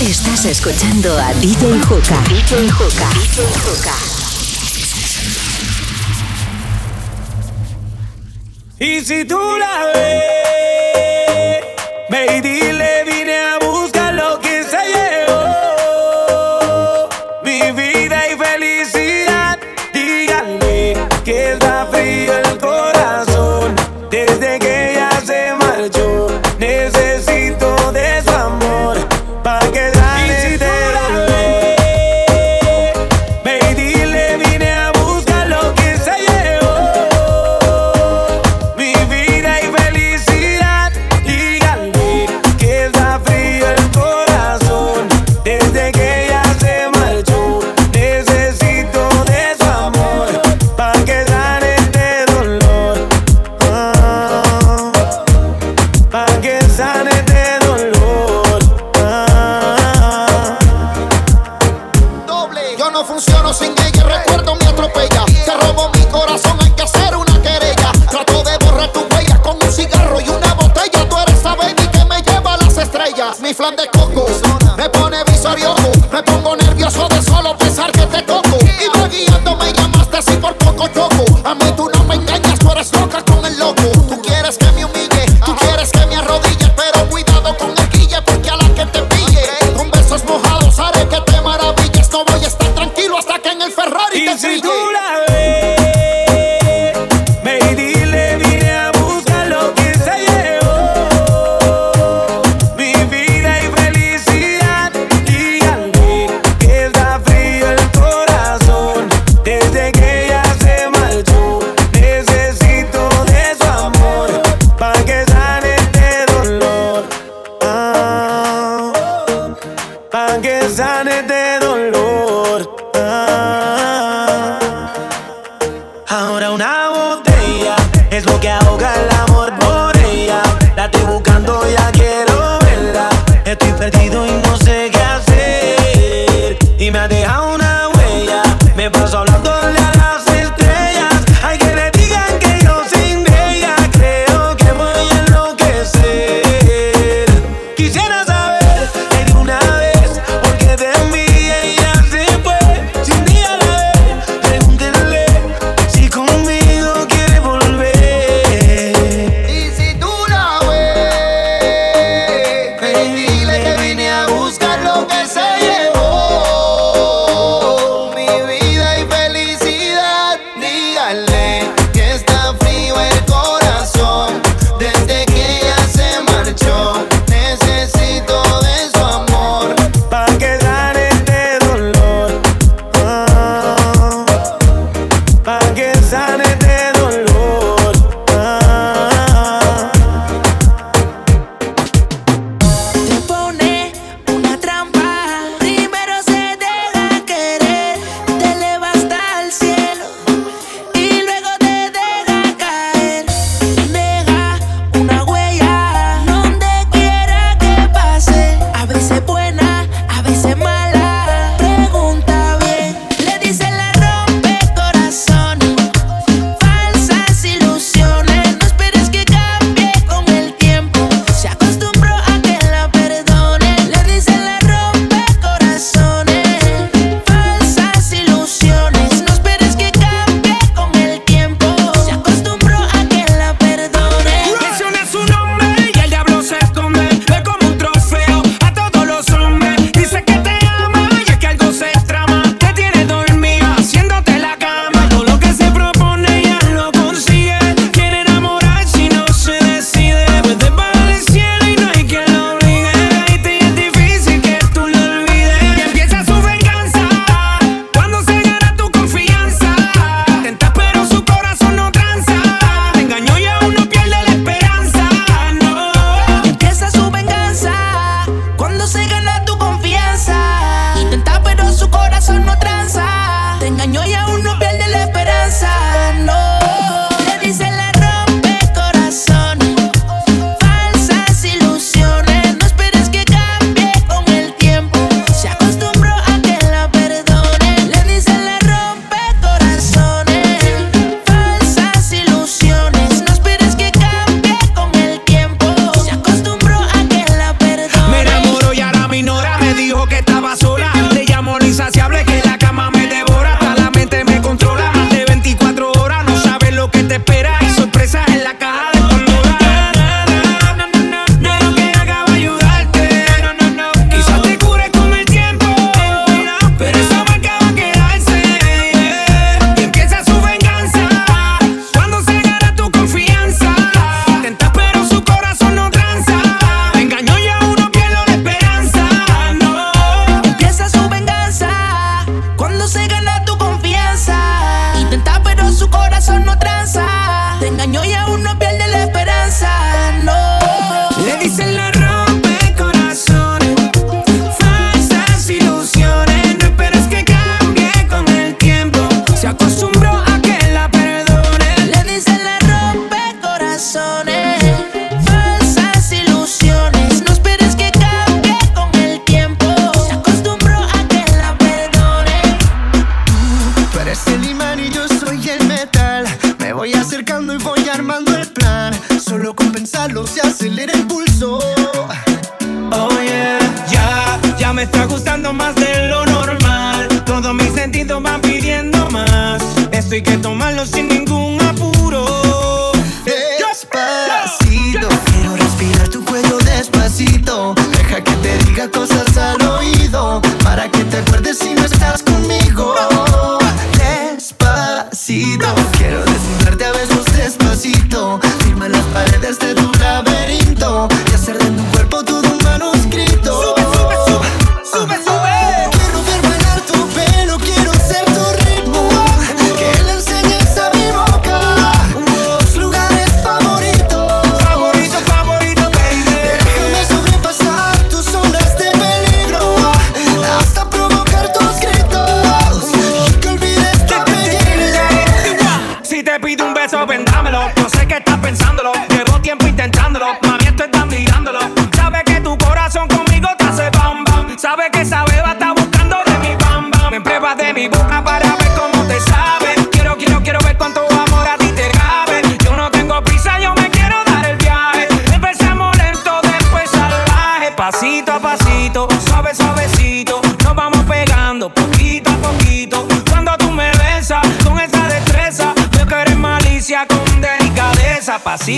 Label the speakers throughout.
Speaker 1: Estás escuchando a DJ Juca. DJ Juca. DJ Juca.
Speaker 2: Y si tú la ves,
Speaker 3: baby.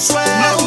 Speaker 4: swag.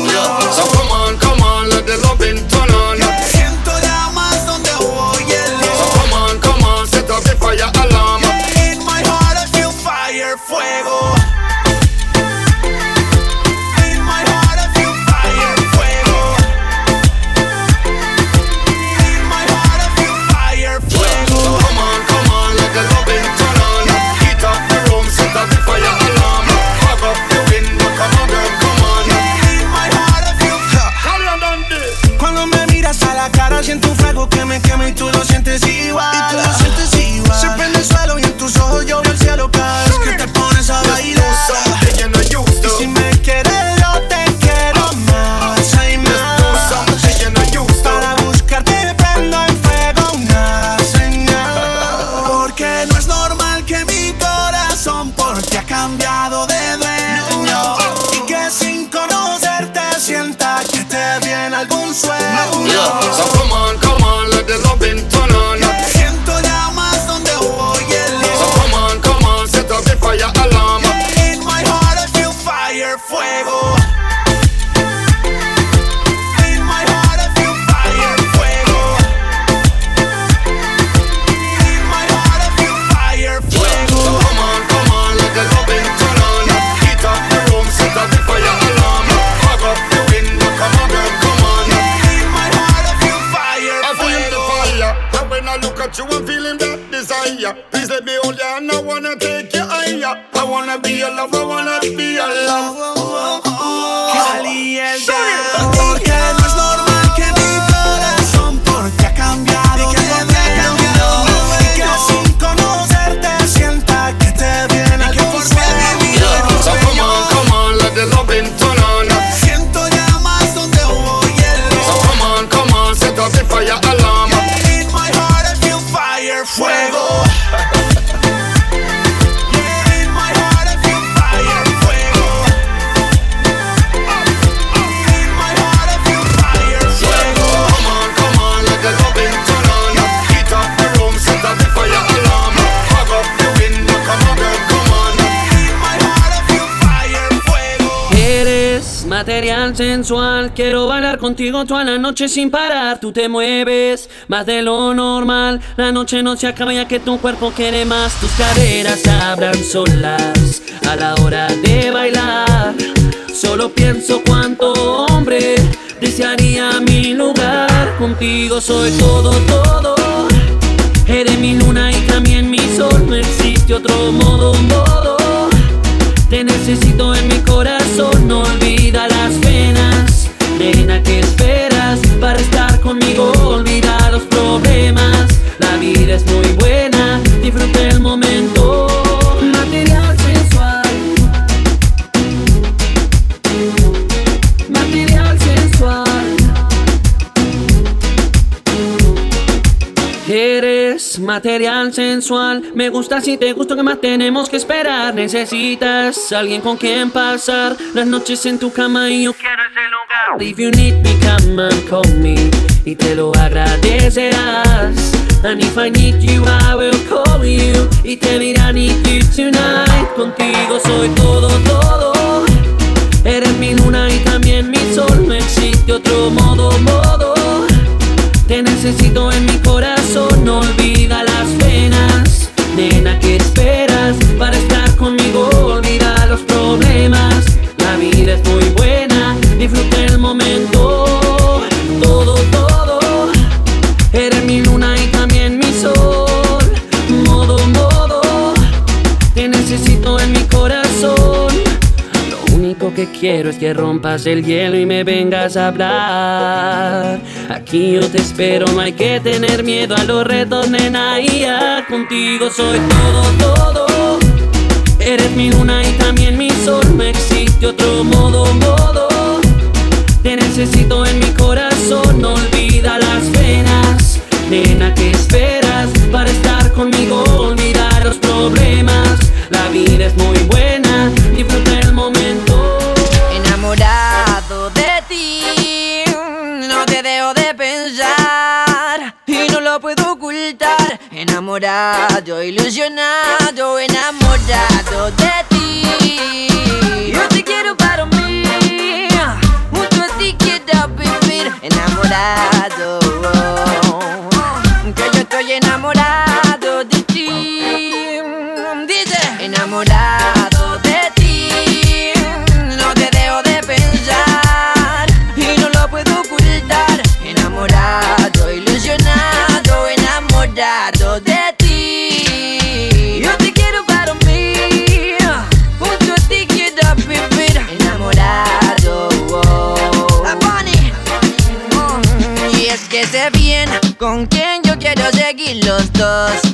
Speaker 4: wanna take you higher. I wanna be your lover. Wanna be your
Speaker 5: lover. Quiero bailar contigo toda la noche sin parar. Tú te mueves más de lo normal. La noche no se acaba ya que tu cuerpo quiere más. Tus caderas abran solas a la hora de bailar. Solo pienso cuánto hombre desearía mi lugar. Contigo soy todo, todo. Eres mi luna y también mi sol. No existe otro modo, modo. Te necesito en mi corazón, no olvídalo. Nena, ¿qué esperas para estar conmigo? Olvida los problemas. La vida es muy material sensual. Me gusta si te gusto, que más tenemos que esperar? Necesitas alguien con quien pasar las noches en tu cama y yo quiero ese lugar. If you need me, come and call me y te lo agradecerás. And if I need you, I will call you y te diré I need you tonight. Contigo soy todo, todo. Eres mi luna y también mi sol. No existe otro modo, modo. Te necesito en mi corazón, no olvida las penas. Nena, ¿qué esperas para estar conmigo? Olvida los problemas. La vida es muy buena, disfruta el momento. Que quiero es que rompas el hielo y me vengas a hablar. Aquí yo te espero, no hay que tener miedo a los retos, nena. Y ya contigo soy todo, todo. Eres mi luna y también mi sol, no existe otro modo, modo. Te necesito en mi corazón, no olvida las penas. Nena, ¿qué esperas para estar conmigo? Olvidar los problemas. La vida es muy buena,
Speaker 6: Enamorado, ilusionado, enamorado de ti. Yo te quiero para mí, junto a ti quiero vivir. Enamorado,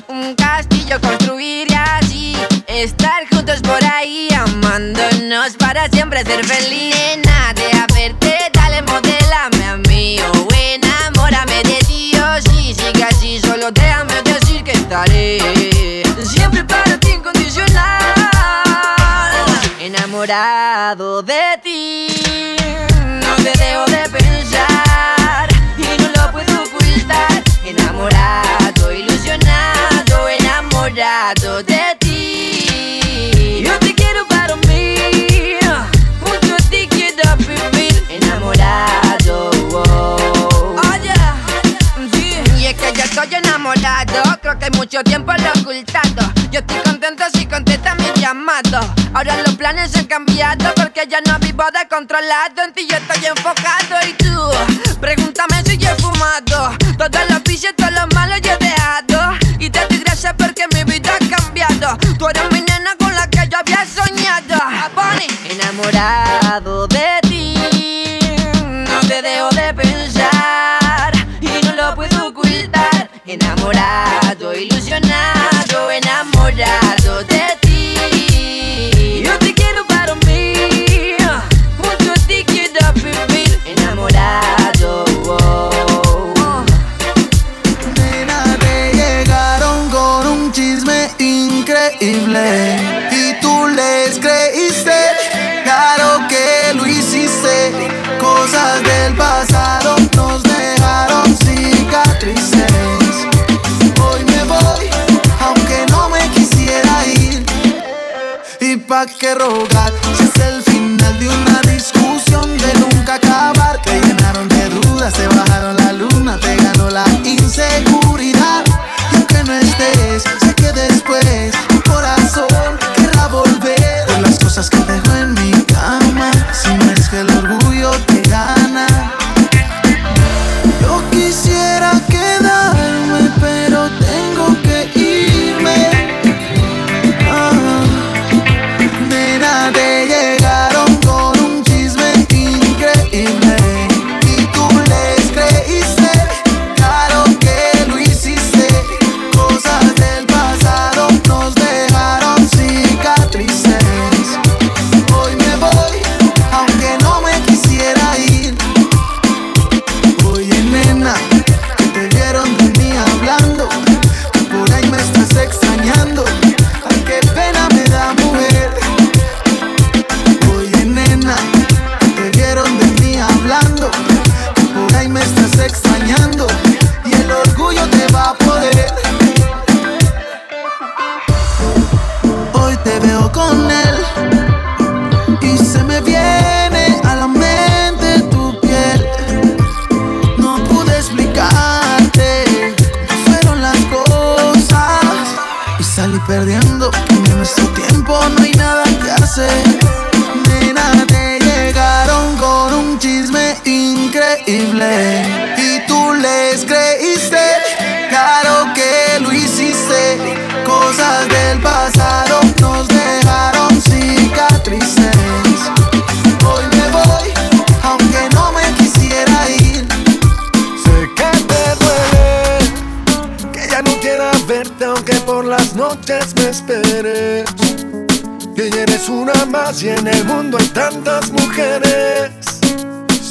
Speaker 6: Un castillo construir y así estar juntos por ahí, amándonos para siempre ser feliz. Nena, de verte, dale, modélame a mí. O enamórame de ti, o si sigue así, solo déjame decir que estaré siempre para ti incondicional. Enamorado de ti, creo que hay mucho tiempo lo ocultado. Yo estoy contento si contesta mi llamado. Ahora los planes han cambiado porque ya no vivo descontrolado. En ti yo estoy enfocado y tú, pregúntame si yo he fumado. Todos los vicios, todos los malos yo he dejado. Y te doy gracias porque mi vida ha cambiado. Tú eres mi nena con la que yo había soñado. Bunny. Enamorado de ti, no te dejo de pensar y no lo puedo ocultar. Enamorado, ilusionado, enamorado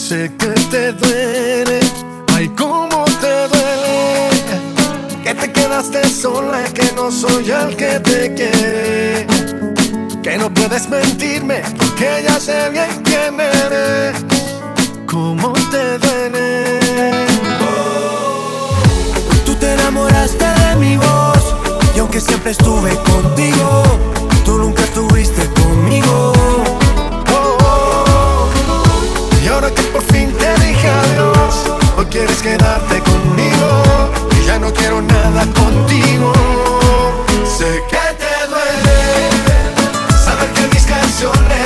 Speaker 7: Sé que te
Speaker 2: duele, ay cómo te duele. Que te quedaste sola y que no soy el que te quiere. Que no puedes mentirme porque ya sé bien quién eres. ¿Cómo te duele?
Speaker 8: Tú te enamoraste de mi voz y aunque siempre estuve contigo, tú nunca estuviste conmigo.
Speaker 2: Ahora que por fin te dije adiós, hoy quieres quedarte conmigo y ya no quiero nada contigo. Sé que te duele saber que mis canciones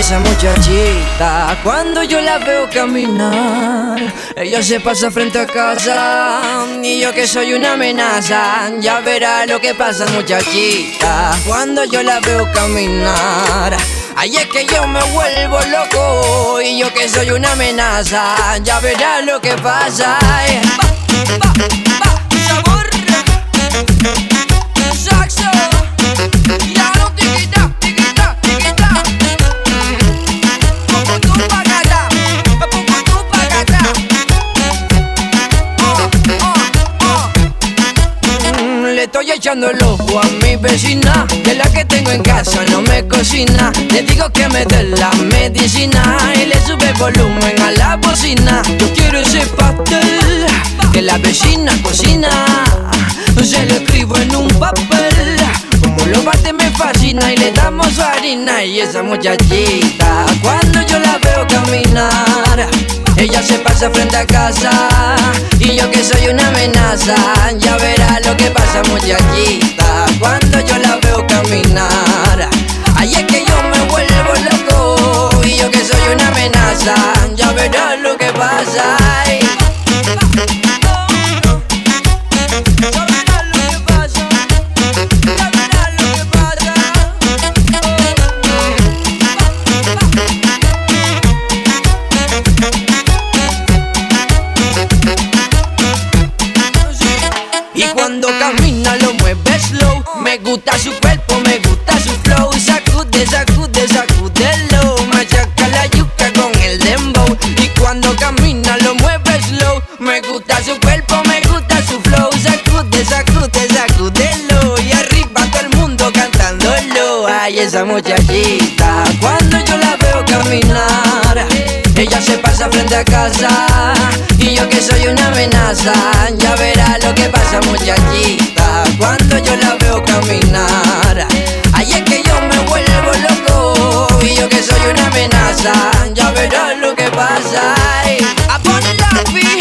Speaker 6: esa muchachita, cuando yo la veo caminar, ella se pasa frente a casa y yo que soy una amenaza, ya verá lo que pasa muchachita, cuando yo la veo caminar. Ay, es que yo me vuelvo loco y yo que soy una amenaza, ya verá lo que pasa. Va, estoy echando el ojo a mi vecina, de la que tengo en casa no me cocina. Le digo que me dé la medicina y le sube volumen a la bocina. Yo quiero ese pastel que la vecina cocina. Se lo escribo en un papel. Como lo bate me fascina y le damos harina y esa muchachita cuando yo la veo caminar ella se pasa frente a casa y yo que soy una amenaza ya verá lo que pasa muchachita cuando yo la veo caminar ay es que yo me vuelvo loco y yo que soy una amenaza ya verá lo que pasa ay. Ya verá lo que pasa, ya verá lo que pasa. esa muchachita. Cuando yo la veo caminar, ella se pasa frente a casa. Y yo que soy una amenaza, ya verá lo que pasa, muchachita. Cuando yo la veo caminar, ahí es que yo me vuelvo loco. Y yo que soy una amenaza, ya verá lo que pasa.
Speaker 9: I put it up,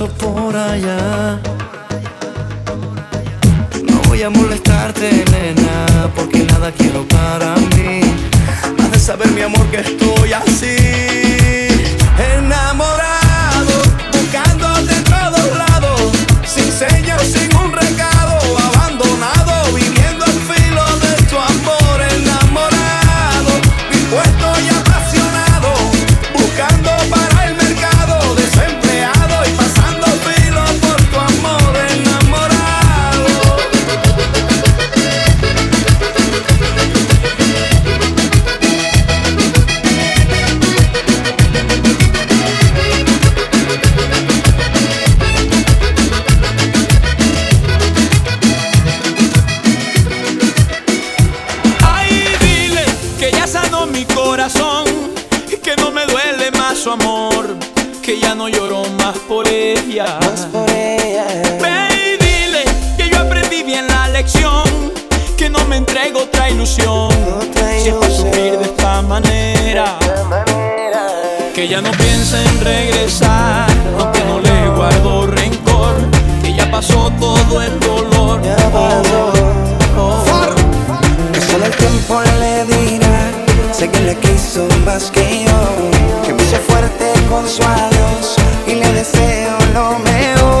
Speaker 9: possible otra
Speaker 3: ilusión. Otra si
Speaker 8: es de
Speaker 9: esta manera, que ya no piensa en regresar, aunque no le guardo rencor, que ya pasó todo el dolor. Oh, oh, oh.
Speaker 10: Que solo el tiempo le dirá, sé que le quiso más que yo, que pise fuerte con su adiós. Y le deseo lo mejor.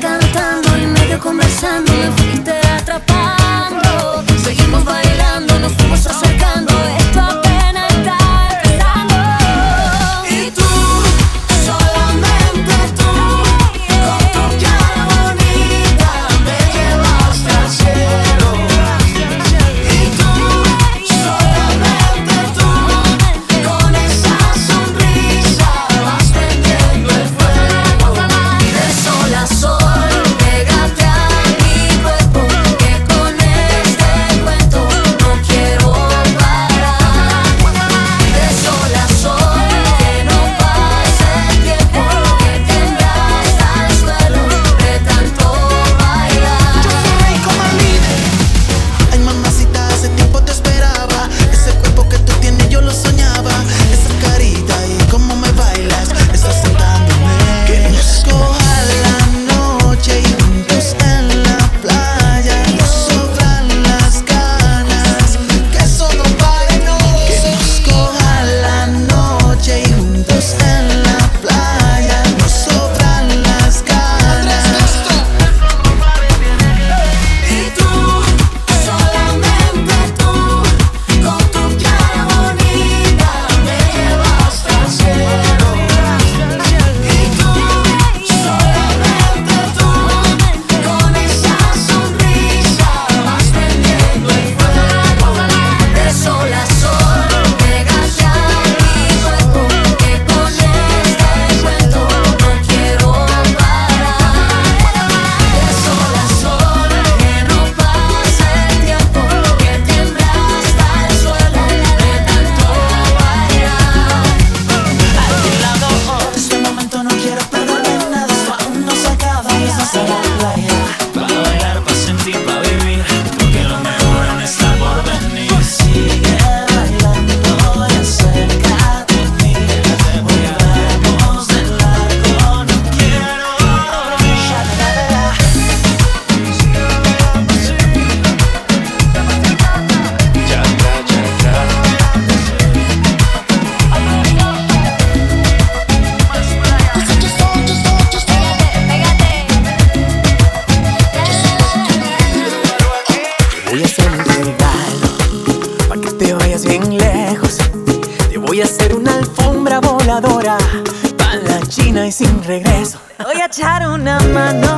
Speaker 11: cantando y medio conversando.
Speaker 10: sin regreso.
Speaker 12: Voy a echar una mano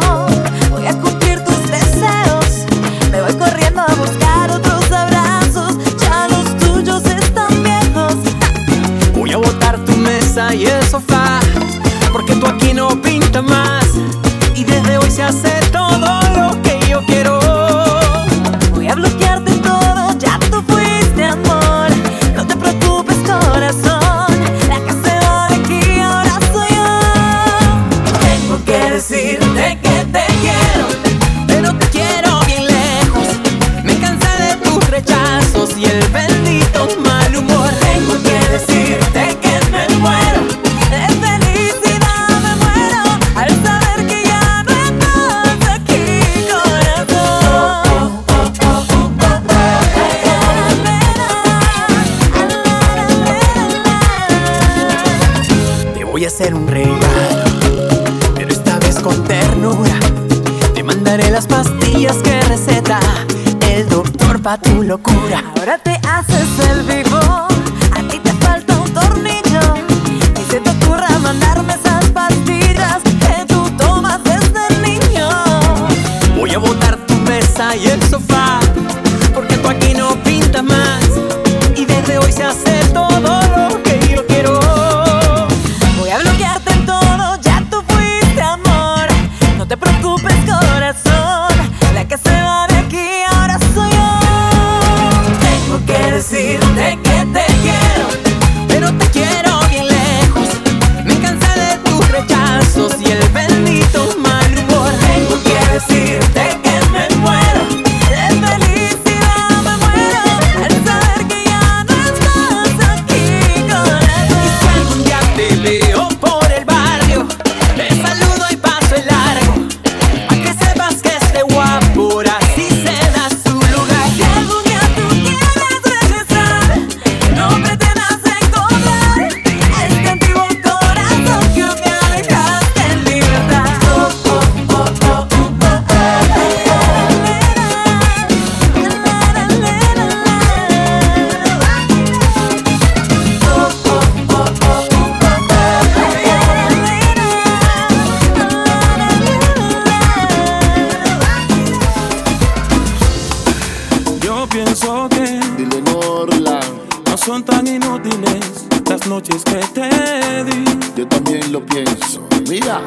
Speaker 13: noches que te di.
Speaker 9: Yo también lo pienso. Mira.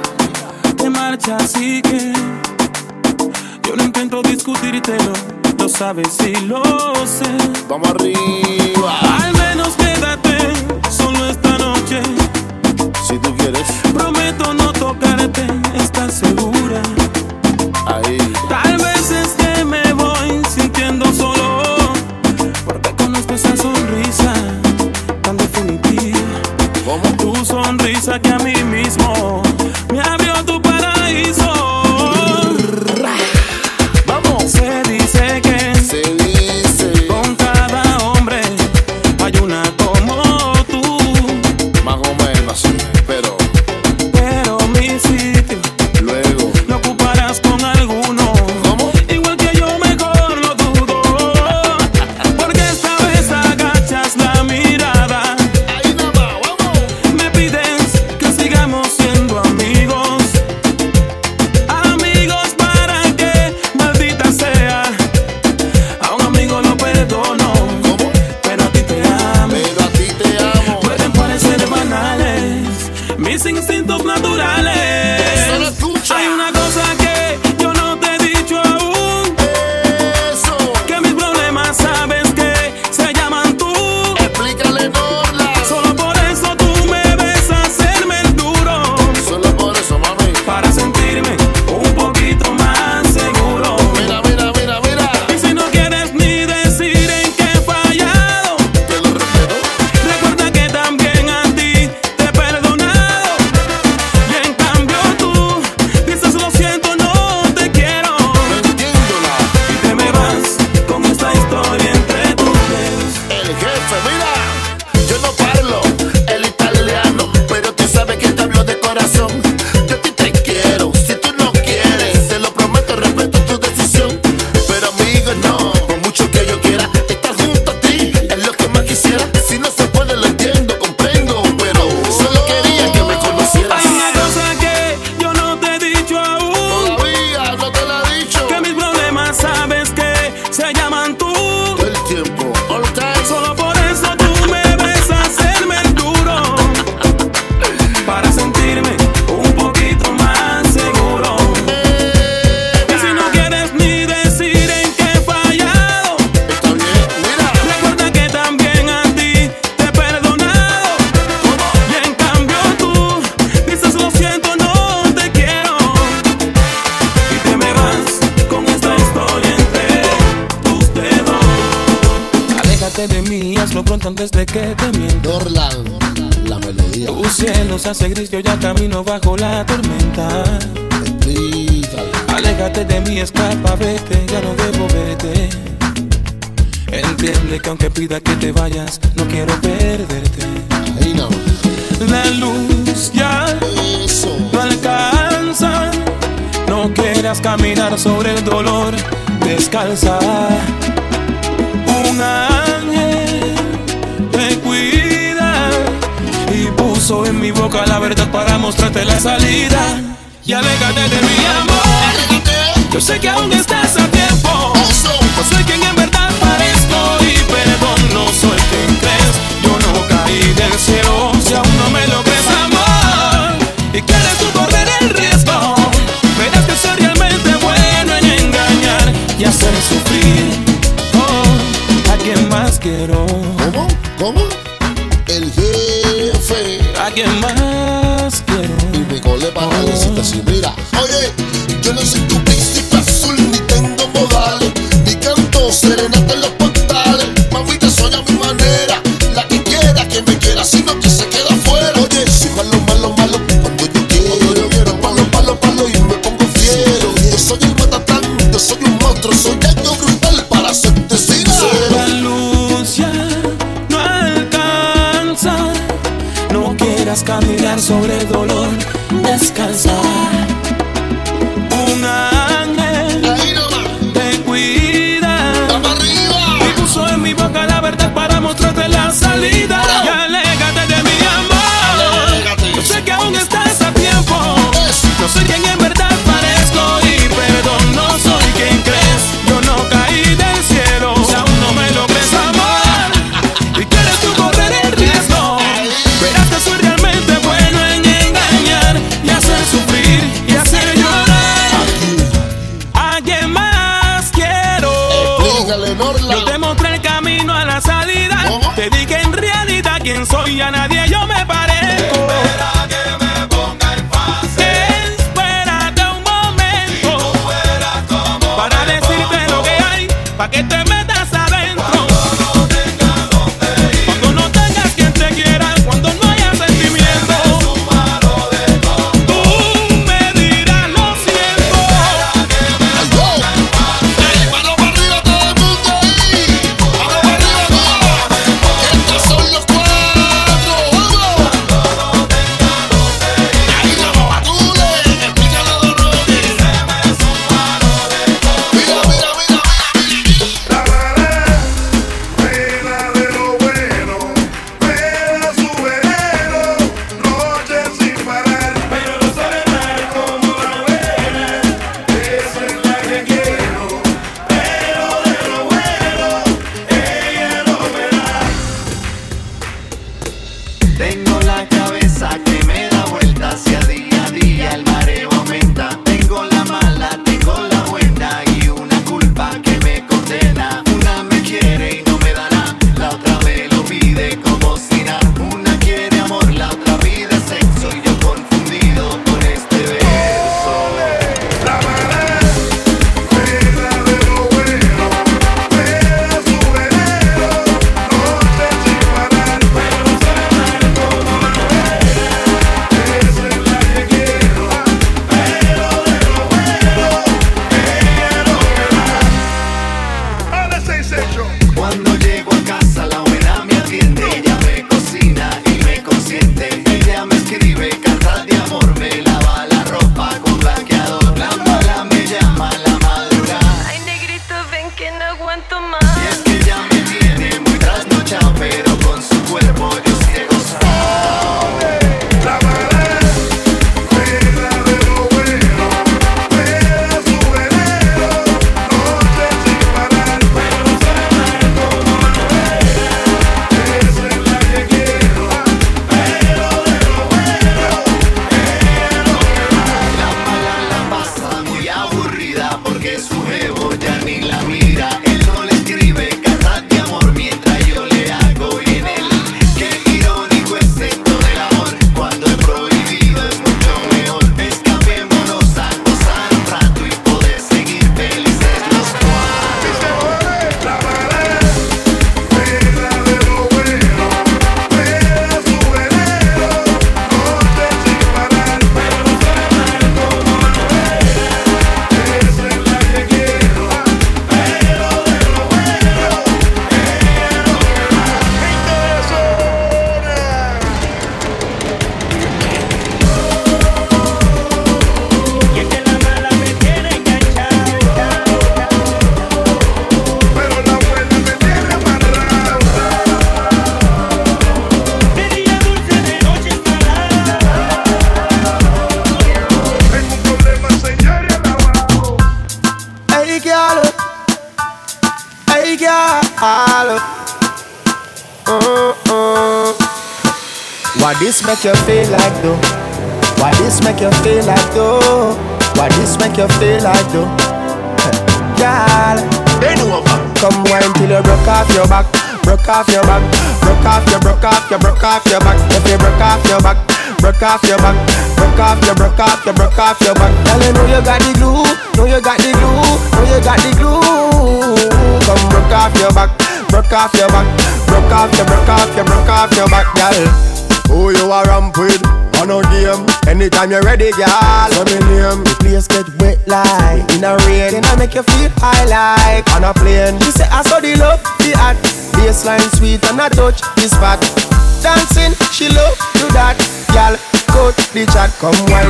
Speaker 13: Te marcha así que yo no intento discutírtelo. Lo sabes y lo sé.
Speaker 9: Vamos arriba.
Speaker 13: Al menos quédate solo esta noche.
Speaker 9: Si tú quieres.
Speaker 13: Prometo no tocarte. ¿Estás segura?
Speaker 9: Ahí.
Speaker 13: Tal vez escapa, vete, ya no debo verte. Entiende que aunque pida que te vayas, no quiero perderte.
Speaker 9: Ahí no.
Speaker 13: La luz ya no alcanza. No quieras caminar sobre el dolor, descalza. Un ángel te cuida y puso en mi boca la verdad para mostrarte la salida. Y aléjate de mi amor. Yo sé que aún estás a tiempo. Yo soy quien en verdad parezco y perdón, no soy quien crees. Yo no caí del cielo si aún no me lo crees, amor. Y quieres tú correr el riesgo. Verás que soy realmente bueno en engañar y hacer sufrir. Oh, ¿a quién más quiero?
Speaker 9: ¿Cómo? ¿Cómo? El jefe.
Speaker 13: ¿A quién más quiero?
Speaker 9: Y mi cole para oh. mira. Oye, yo no soy tu
Speaker 7: sitting at the look.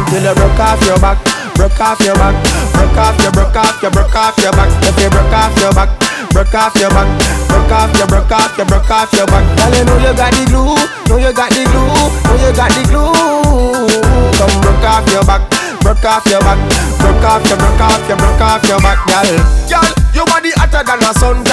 Speaker 7: Till you broke off your back, broke off your back, broke off your, broke off your, broke off your back. If you broke off your back, broke off your back, broke off your, broke off your, broke off your back. Girl, you know you got the glue, know you got the glue, know you got the glue. Come broke off your back, broke off your back, broke off your, broke off your, broke off your back, girl. Girl, your body hotter than a suntan.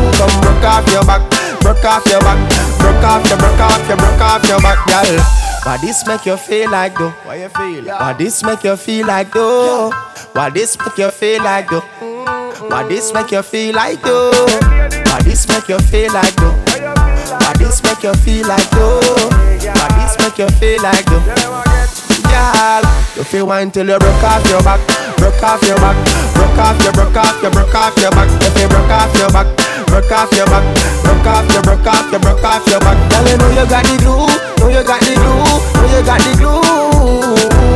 Speaker 7: Broke off your back, broke off your back, broke off your, broke off your, broke off your back, girl. Why this make you feel like though? Why you feel? Like? Why this make you feel like though? Why this make you feel like though? Why this make you feel like though? Why this make you feel like though? Why this make you feel like though? Why this make you feel like though? Girl, you feel wine till you broke off your back, broke off your back, broke off your, broke off your, broke off your back. You feel broke off your back, broke off your back, broke off your, broke off your, broke off your back. Girl, you know you got the glue, know you got the glue, know you got the glue.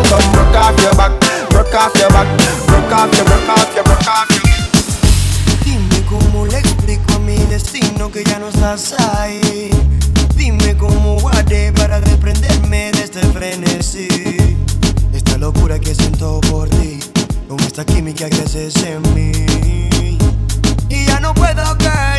Speaker 7: Come broke off your back, broke off your back, broke off your, broke off your, broke off your.
Speaker 14: Dime cómo le explico a mi destino que ya no estás ahí. Para desprenderme de este frenesí. Esta locura que siento por ti, con esta química que haces en mí. Y ya no puedo caer,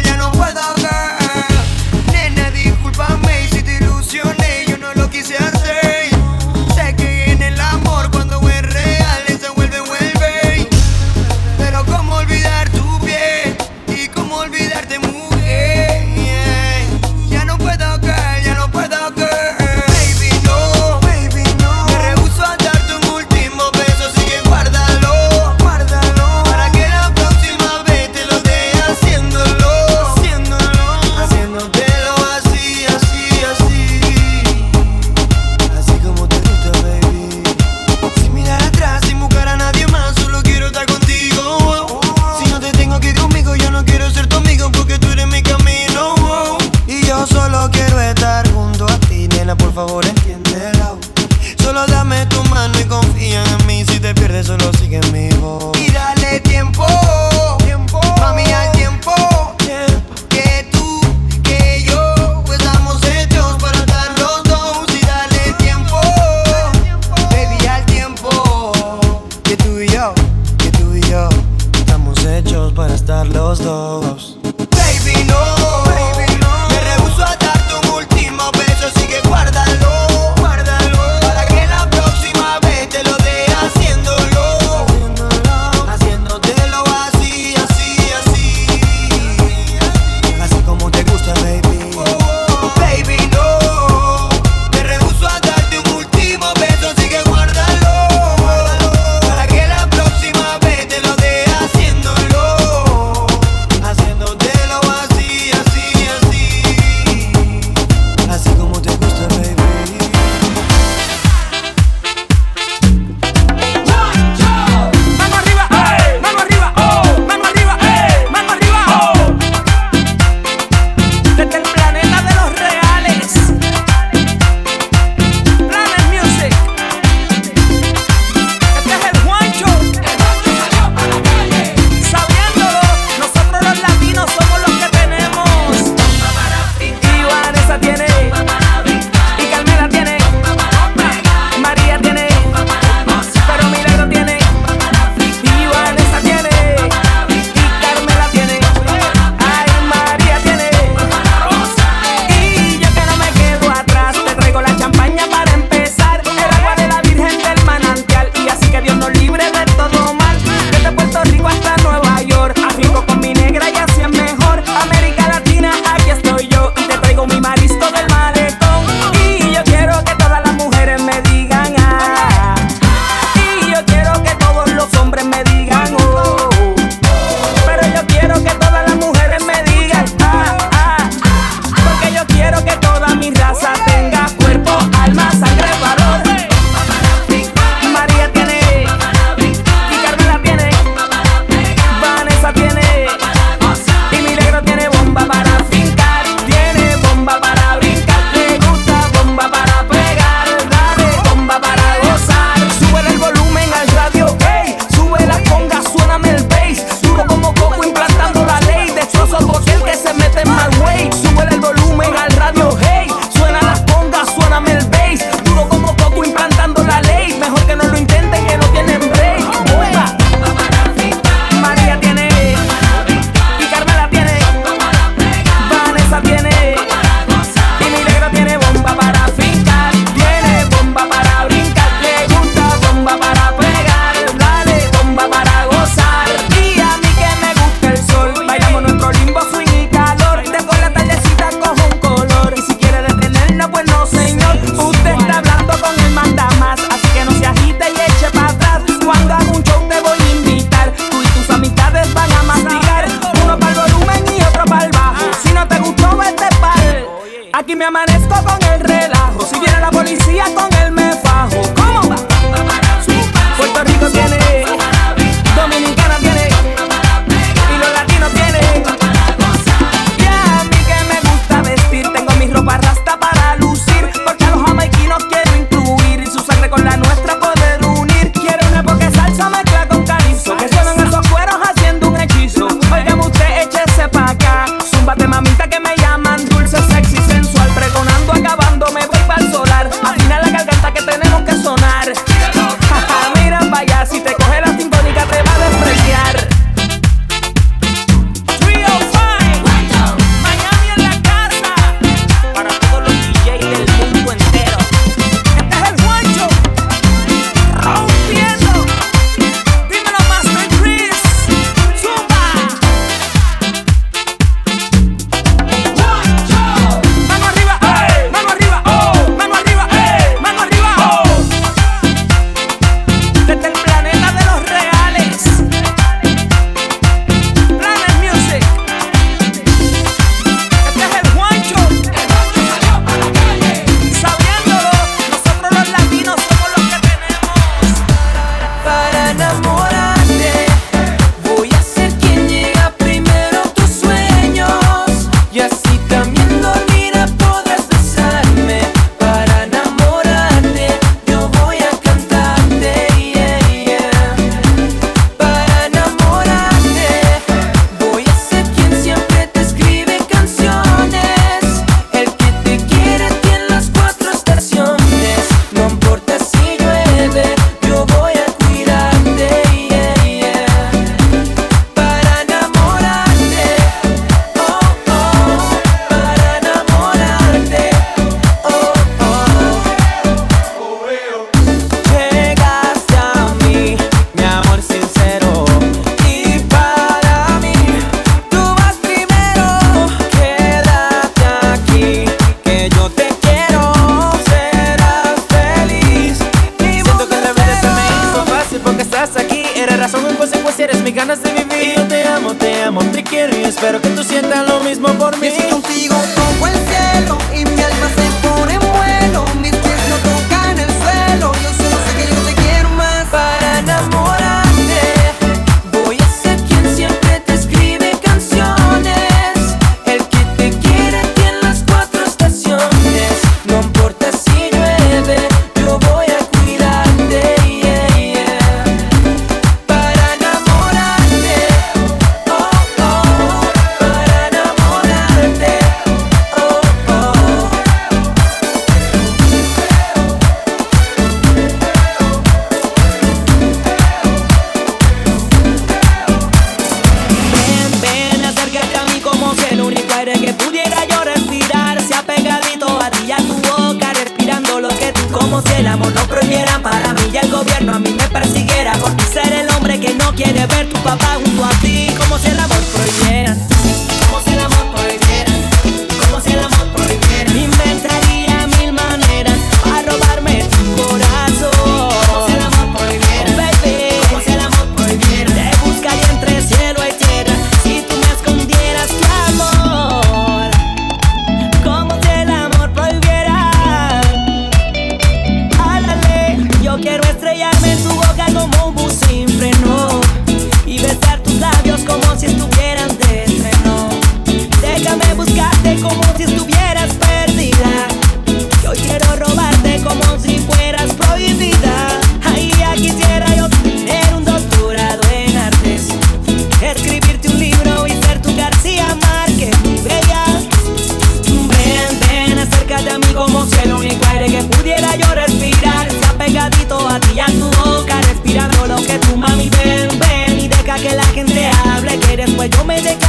Speaker 14: yo me
Speaker 15: dejé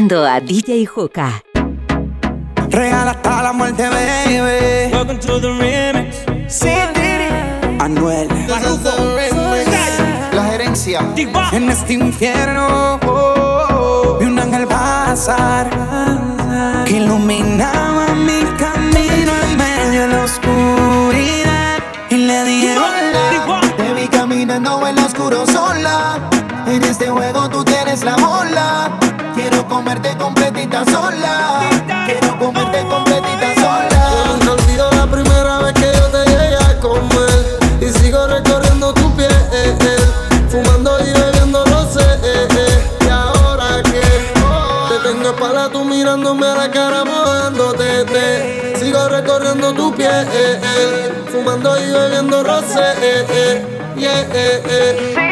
Speaker 15: escuchando a DJ Juca.
Speaker 10: Real hasta la muerte, baby. Welcome to the remix. Sí, Anuel.
Speaker 3: La gerencia.
Speaker 10: En este infierno oh, oh, oh, vi un ángel pasar que
Speaker 3: ilumina comerte completita sola. Quiero comerte completita sola.
Speaker 16: Yo nunca olvido la primera vez que yo te llegué a comer. Y sigo recorriendo tu piel. Fumando y bebiendo los Y ahora que te tengo espalda tú mirándome a la cara, mojándote. Te. Sigo recorriendo tu piel. Fumando y bebiendo roce. Yeah,
Speaker 17: yeah, yeah.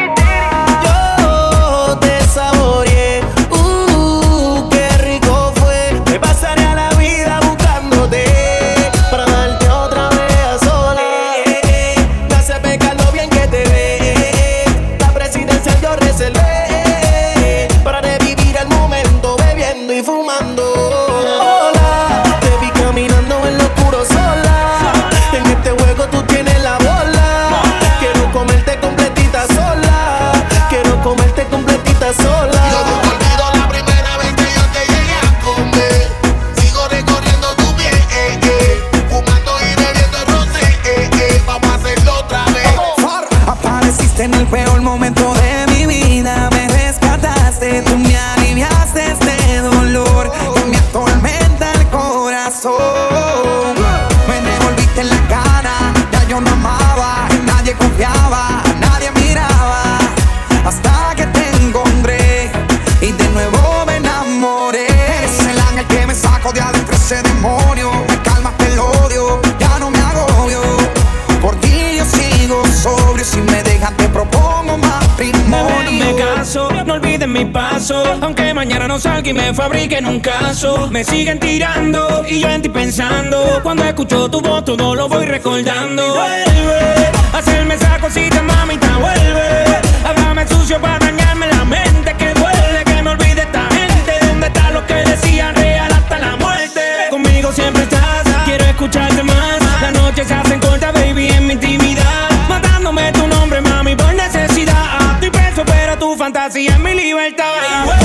Speaker 17: Aunque mañana no salga y me fabriquen un caso. Me siguen tirando y yo en ti pensando. Cuando escucho tu voz, todo lo voy recordando. Vuelve hacerme esa cosita, mamita, vuelve. Háblame sucio para dañarme la mente. Que duele que me olvide esta gente. ¿Dónde está lo que decían real hasta la muerte? Conmigo siempre estás, quiero escucharte más. Las noches se hacen cortas, baby, en mi intimidad. Matándome tu nombre, mami, por necesidad. Estoy preso, pero tu fantasía es mi libertad.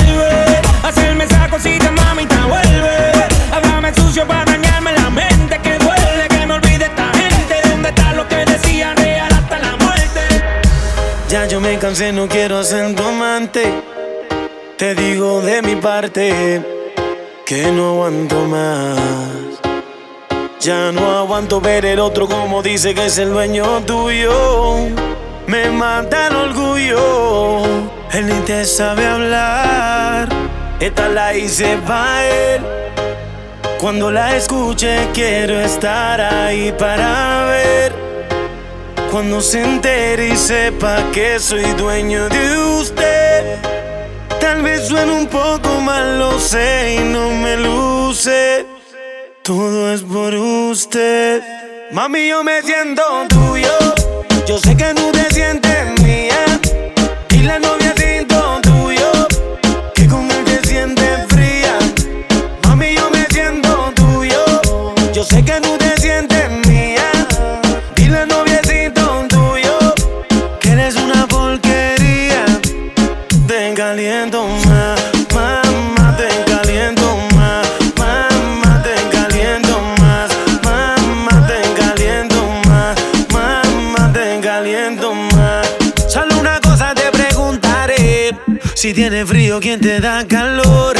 Speaker 17: Hacerme esa cosita, mamita, vuelve. Háblame sucio para dañarme la mente. Que duele que me olvide esta gente. ¿Dónde está lo que decían real hasta la muerte?
Speaker 18: Ya yo me cansé, no quiero ser tu. Te digo de mi parte que no aguanto más. Ya no aguanto ver el otro como dice que es el dueño tuyo. Me mata el orgullo. Él ni te sabe hablar. Esta la hice pa' él. Cuando la escuche quiero estar ahí para ver. Cuando se entere y sepa que soy dueño de usted. Tal vez suene un poco mal, lo sé y no me luce. Todo es por usted. Mami, yo me siento tuyo. Yo sé que tú te sientes si tienes frío, ¿quién te da calor?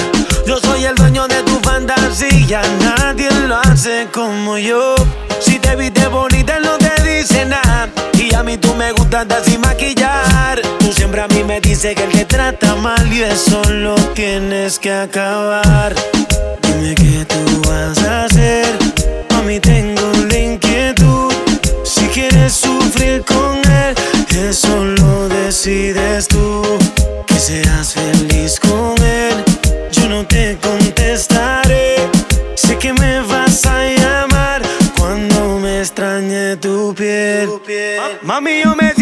Speaker 18: Yo soy el dueño de tu fantasía, nadie lo hace como yo. Si te viste bonita, no te dice nada. Y a mí tú me gustas andar sin maquillar. Tú siempre a mí me dices que él te trata mal y eso lo tienes que acabar. Dime qué tú vas a hacer. A mí tengo la inquietud. Si quieres sufrir con él, eso lo decides tú. Seas feliz con él, yo no te contestaré. Sé que me vas a llamar cuando me extrañe tu piel. Mami, yo me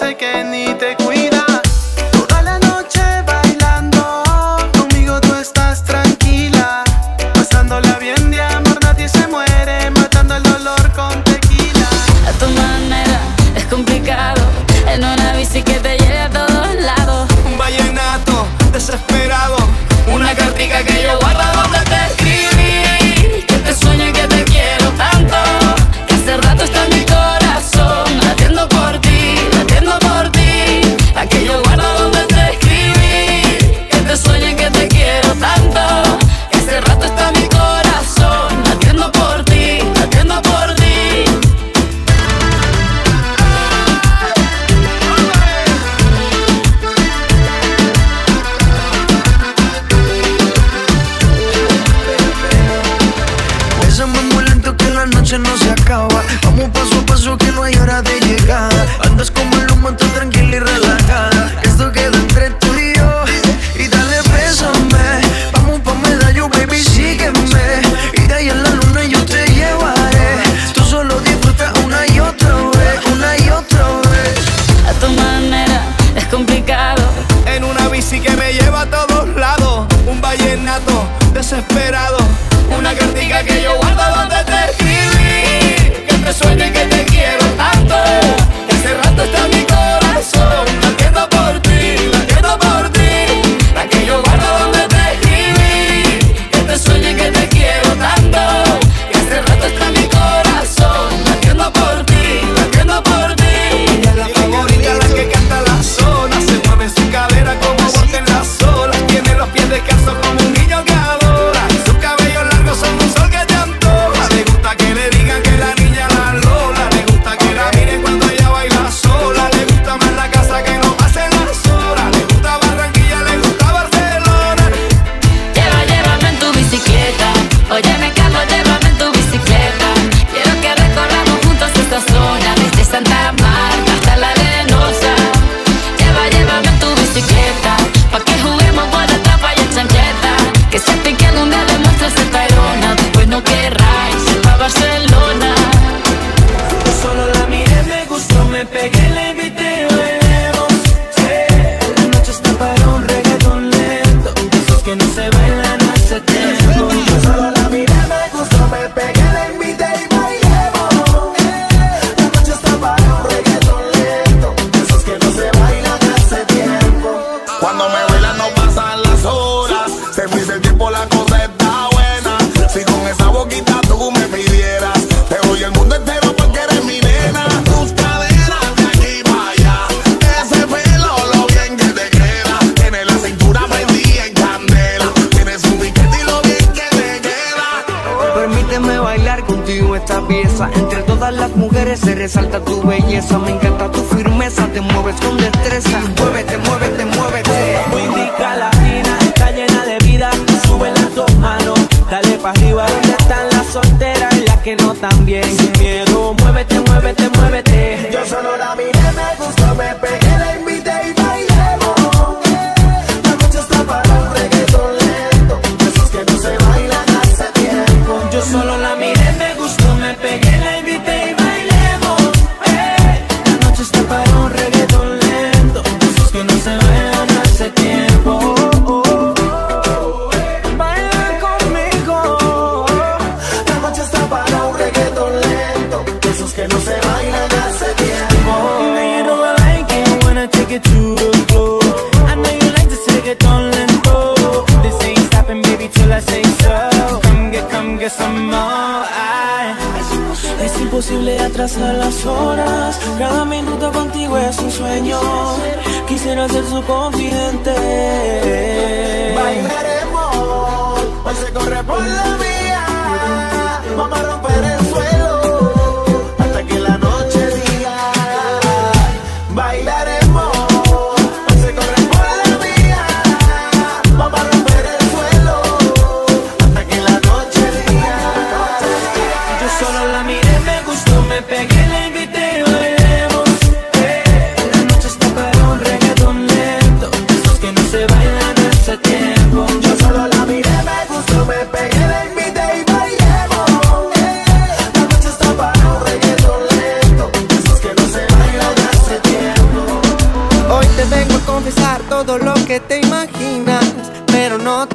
Speaker 19: ese que ni te cuida.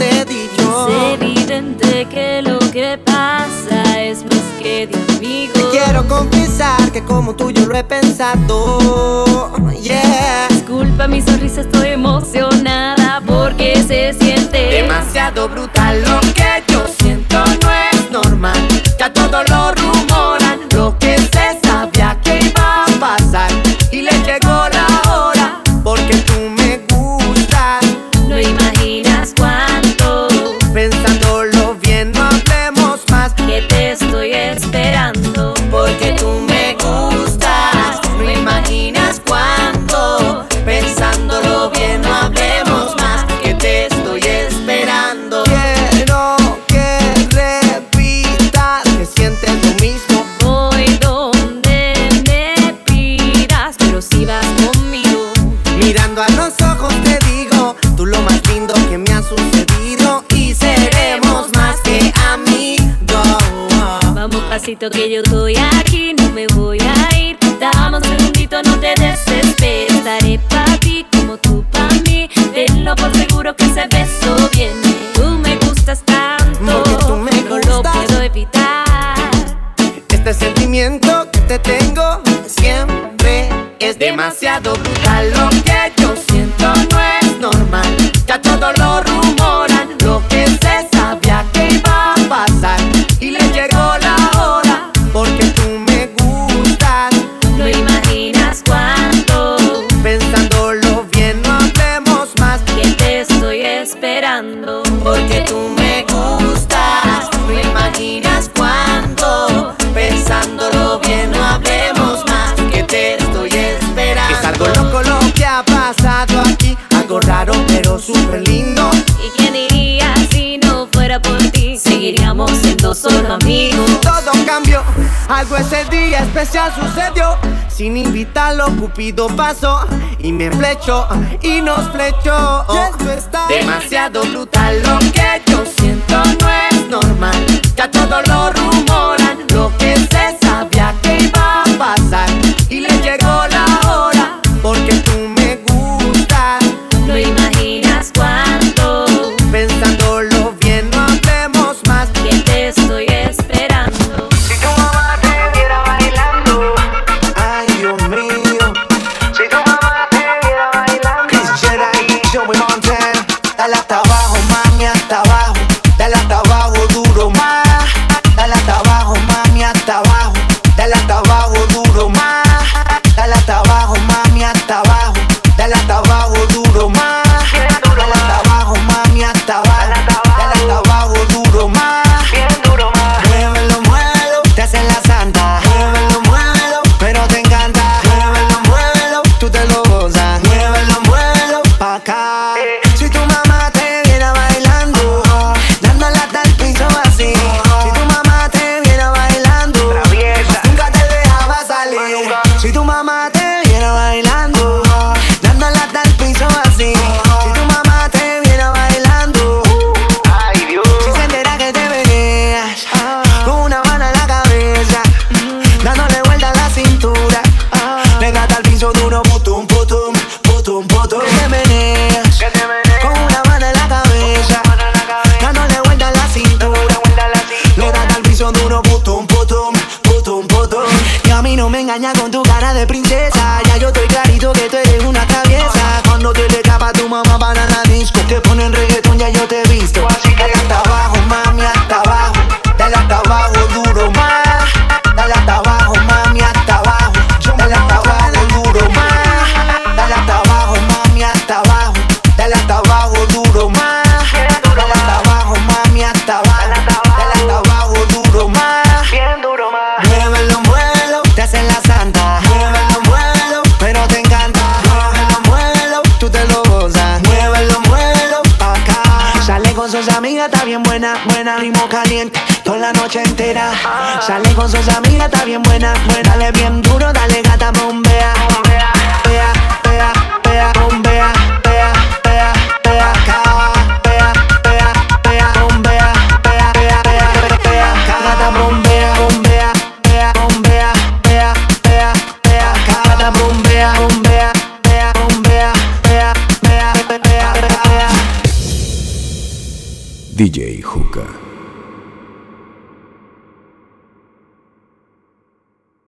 Speaker 19: te
Speaker 20: he.
Speaker 11: Es evidente que lo que pasa es más que de.
Speaker 20: Te quiero confesar que como tú yo lo he pensado. Yeah.
Speaker 11: Disculpa mi sonrisa, estoy emocionada porque se siente
Speaker 20: demasiado brutal lo que que
Speaker 11: yo estoy aquí, no me voy a ir. Dame un segundito, no te desesperes. Estaré para ti como tú para mí. Tenlo por seguro que ese beso viene. Tú me gustas tanto, no lo puedo evitar.
Speaker 20: Este sentimiento que te tengo siempre es demasiado brutal. especial sucedió. Sin invitarlo, Cupido pasó y me flechó y nos flechó. Esto está demasiado brutal. Lo que yo siento no es normal. Ya todos lo rumoran, lo que